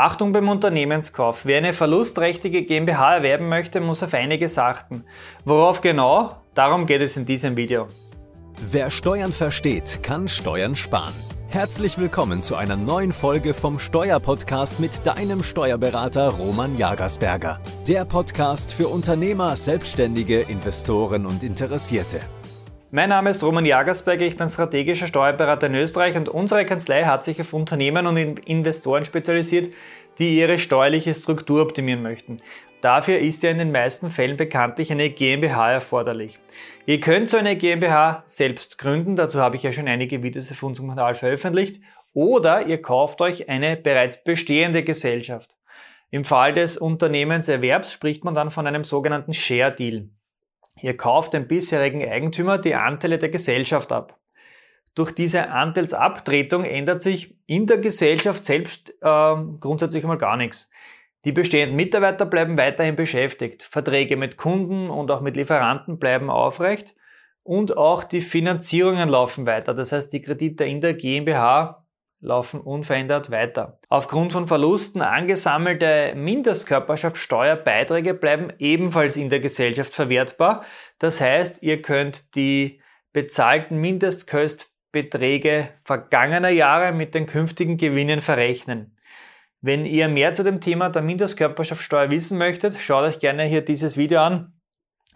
Achtung beim Unternehmenskauf. Wer eine verlustträchtige GmbH erwerben möchte, muss auf einiges achten. Worauf genau? Darum geht es in diesem Video. Wer Steuern versteht, kann Steuern sparen. Herzlich willkommen zu einer neuen Folge vom Steuerpodcast mit deinem Steuerberater Roman Jagersberger. Der Podcast für Unternehmer, Selbstständige, Investoren und Interessierte. Mein Name ist Roman Jagersberger, ich bin strategischer Steuerberater in Österreich und unsere Kanzlei hat sich auf Unternehmen und Investoren spezialisiert, die ihre steuerliche Struktur optimieren möchten. Dafür ist ja in den meisten Fällen bekanntlich eine GmbH erforderlich. Ihr könnt so eine GmbH selbst gründen, dazu habe ich ja schon einige Videos auf unserem Kanal veröffentlicht, oder ihr kauft euch eine bereits bestehende Gesellschaft. Im Fall des Unternehmenserwerbs spricht man dann von einem sogenannten Share Deal. Ihr kauft dem bisherigen Eigentümer die Anteile der Gesellschaft ab. Durch diese Anteilsabtretung ändert sich in der Gesellschaft selbst äh, grundsätzlich mal gar nichts. Die bestehenden Mitarbeiter bleiben weiterhin beschäftigt. Verträge mit Kunden und auch mit Lieferanten bleiben aufrecht. Und auch die Finanzierungen laufen weiter. Das heißt, die Kredite in der GmbH laufen unverändert weiter. Aufgrund von Verlusten angesammelte Mindestkörperschaftssteuerbeiträge bleiben ebenfalls in der Gesellschaft verwertbar. Das heißt, ihr könnt die bezahlten Mindestköstbeträge vergangener Jahre mit den künftigen Gewinnen verrechnen. Wenn ihr mehr zu dem Thema der Mindestkörperschaftssteuer wissen möchtet, schaut euch gerne hier dieses Video an.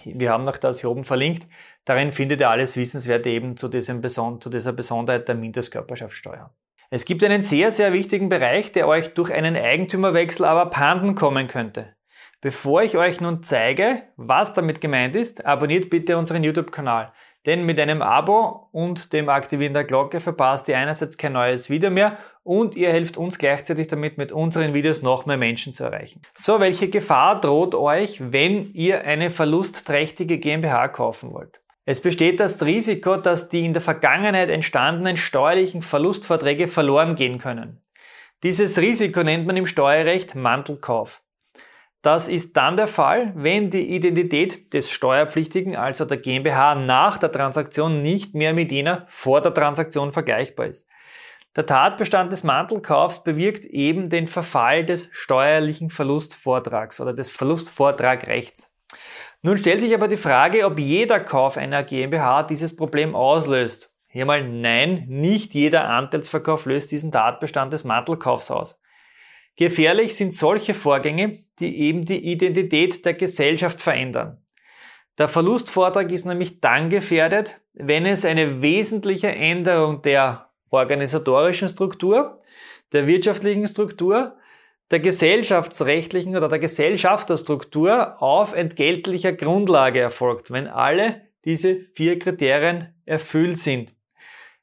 Wir haben noch das hier oben verlinkt. Darin findet ihr alles Wissenswerte eben zu, diesem, zu dieser Besonderheit der Mindestkörperschaftssteuer. Es gibt einen sehr, sehr wichtigen Bereich, der euch durch einen Eigentümerwechsel aber abhanden kommen könnte. Bevor ich euch nun zeige, was damit gemeint ist, abonniert bitte unseren YouTube-Kanal. Denn mit einem Abo und dem Aktivieren der Glocke verpasst ihr einerseits kein neues Video mehr und ihr helft uns gleichzeitig damit, mit unseren Videos noch mehr Menschen zu erreichen. So, welche Gefahr droht euch, wenn ihr eine verlustträchtige GmbH kaufen wollt? Es besteht das Risiko, dass die in der Vergangenheit entstandenen steuerlichen Verlustverträge verloren gehen können. Dieses Risiko nennt man im Steuerrecht Mantelkauf. Das ist dann der Fall, wenn die Identität des Steuerpflichtigen, also der GmbH, nach der Transaktion nicht mehr mit jener vor der Transaktion vergleichbar ist. Der Tatbestand des Mantelkaufs bewirkt eben den Verfall des steuerlichen Verlustvortrags oder des Verlustvortragrechts. Nun stellt sich aber die Frage, ob jeder Kauf einer GmbH dieses Problem auslöst. Hier mal nein, nicht jeder Anteilsverkauf löst diesen Tatbestand des Mantelkaufs aus. Gefährlich sind solche Vorgänge, die eben die Identität der Gesellschaft verändern. Der Verlustvortrag ist nämlich dann gefährdet, wenn es eine wesentliche Änderung der organisatorischen Struktur, der wirtschaftlichen Struktur der gesellschaftsrechtlichen oder der Gesellschafterstruktur auf entgeltlicher Grundlage erfolgt, wenn alle diese vier Kriterien erfüllt sind.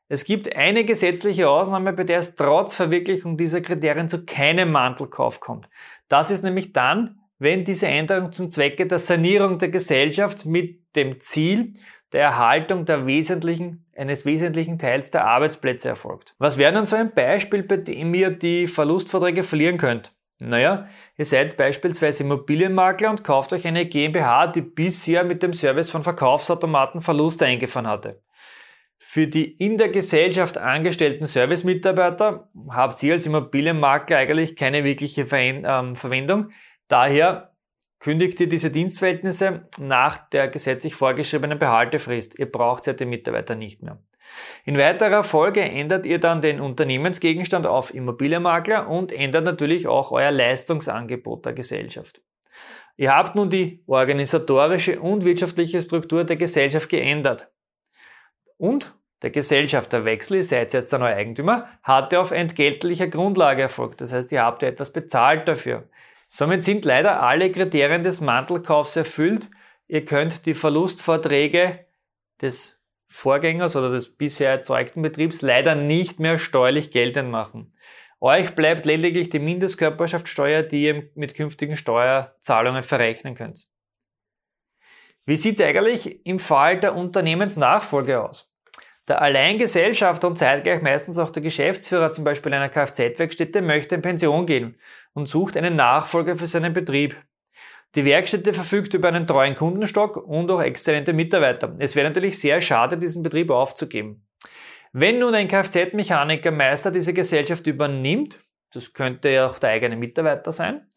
Es gibt eine gesetzliche Ausnahme, bei der es trotz Verwirklichung dieser Kriterien zu keinem Mantelkauf kommt. Das ist nämlich dann, wenn diese Änderung zum Zwecke der Sanierung der Gesellschaft mit dem Ziel der Erhaltung der wesentlichen, eines wesentlichen Teils der Arbeitsplätze erfolgt. Was wäre nun so ein Beispiel, bei dem ihr die Verlustverträge verlieren könnt? Naja, ihr seid beispielsweise Immobilienmakler und kauft euch eine GmbH, die bisher mit dem Service von Verkaufsautomaten Verluste eingefahren hatte. Für die in der Gesellschaft angestellten Servicemitarbeiter habt ihr als Immobilienmakler eigentlich keine wirkliche ähm, Verwendung. Daher kündigt ihr diese Dienstverhältnisse nach der gesetzlich vorgeschriebenen Behaltefrist. Ihr braucht ja den Mitarbeiter nicht mehr. In weiterer Folge ändert ihr dann den Unternehmensgegenstand auf Immobilienmakler und ändert natürlich auch euer Leistungsangebot der Gesellschaft. Ihr habt nun die organisatorische und wirtschaftliche Struktur der Gesellschaft geändert. Und der Gesellschafterwechsel, ihr seid jetzt der neue Eigentümer, hatte auf entgeltlicher Grundlage erfolgt. Das heißt, ihr habt etwas bezahlt dafür. Somit sind leider alle Kriterien des Mantelkaufs erfüllt. Ihr könnt die Verlustvorträge des Vorgängers oder des bisher erzeugten Betriebs leider nicht mehr steuerlich geltend machen. Euch bleibt lediglich die Mindestkörperschaftssteuer, die ihr mit künftigen Steuerzahlungen verrechnen könnt. Wie sieht es eigentlich im Fall der Unternehmensnachfolge aus? Der Alleingesellschafter und zeitgleich meistens auch der Geschäftsführer zum Beispiel einer Kfz-Werkstätte möchte in Pension gehen und sucht einen Nachfolger für seinen Betrieb. Die Werkstätte verfügt über einen treuen Kundenstock und auch exzellente Mitarbeiter. Es wäre natürlich sehr schade, diesen Betrieb aufzugeben. Wenn nun ein Kfz-Mechaniker Meister diese Gesellschaft übernimmt, Das könnte ja auch der eigene Mitarbeiter sein.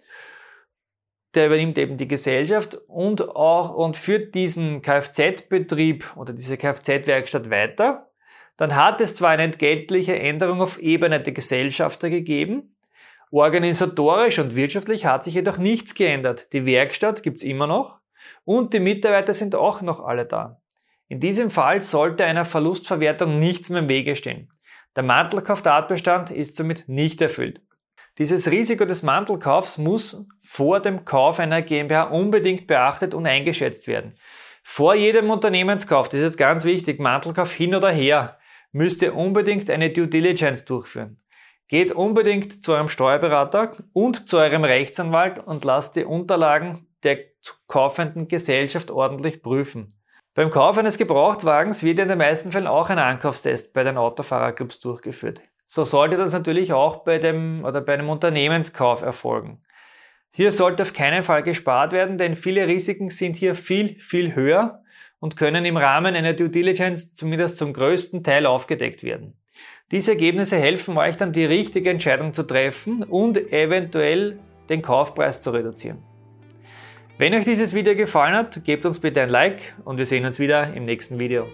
Der übernimmt eben die Gesellschaft und auch und führt diesen Kfz-Betrieb oder diese Kfz-Werkstatt weiter. Dann hat es zwar eine entgeltliche Änderung auf Ebene der Gesellschafter gegeben, organisatorisch und wirtschaftlich hat sich jedoch nichts geändert. Die Werkstatt gibt's immer noch und die Mitarbeiter sind auch noch alle da. In diesem Fall sollte einer Verlustverwertung nichts mehr im Wege stehen. Der Mantelkauf-Tatbestand ist somit nicht erfüllt. Dieses Risiko des Mantelkaufs muss vor dem Kauf einer GmbH unbedingt beachtet und eingeschätzt werden. Vor jedem Unternehmenskauf, das ist jetzt ganz wichtig, Mantelkauf hin oder her, müsst ihr unbedingt eine Due Diligence durchführen. Geht unbedingt zu eurem Steuerberater und zu eurem Rechtsanwalt und lasst die Unterlagen der kaufenden Gesellschaft ordentlich prüfen. Beim Kauf eines Gebrauchtwagens wird in den meisten Fällen auch ein Ankaufstest bei den Autofahrerclubs durchgeführt. So sollte das natürlich auch bei dem oder bei einem Unternehmenskauf erfolgen. Hier sollte auf keinen Fall gespart werden, denn viele Risiken sind hier viel, viel höher und können im Rahmen einer Due Diligence zumindest zum größten Teil aufgedeckt werden. Diese Ergebnisse helfen euch dann die richtige Entscheidung zu treffen und eventuell den Kaufpreis zu reduzieren. Wenn euch dieses Video gefallen hat, gebt uns bitte ein Like und wir sehen uns wieder im nächsten Video.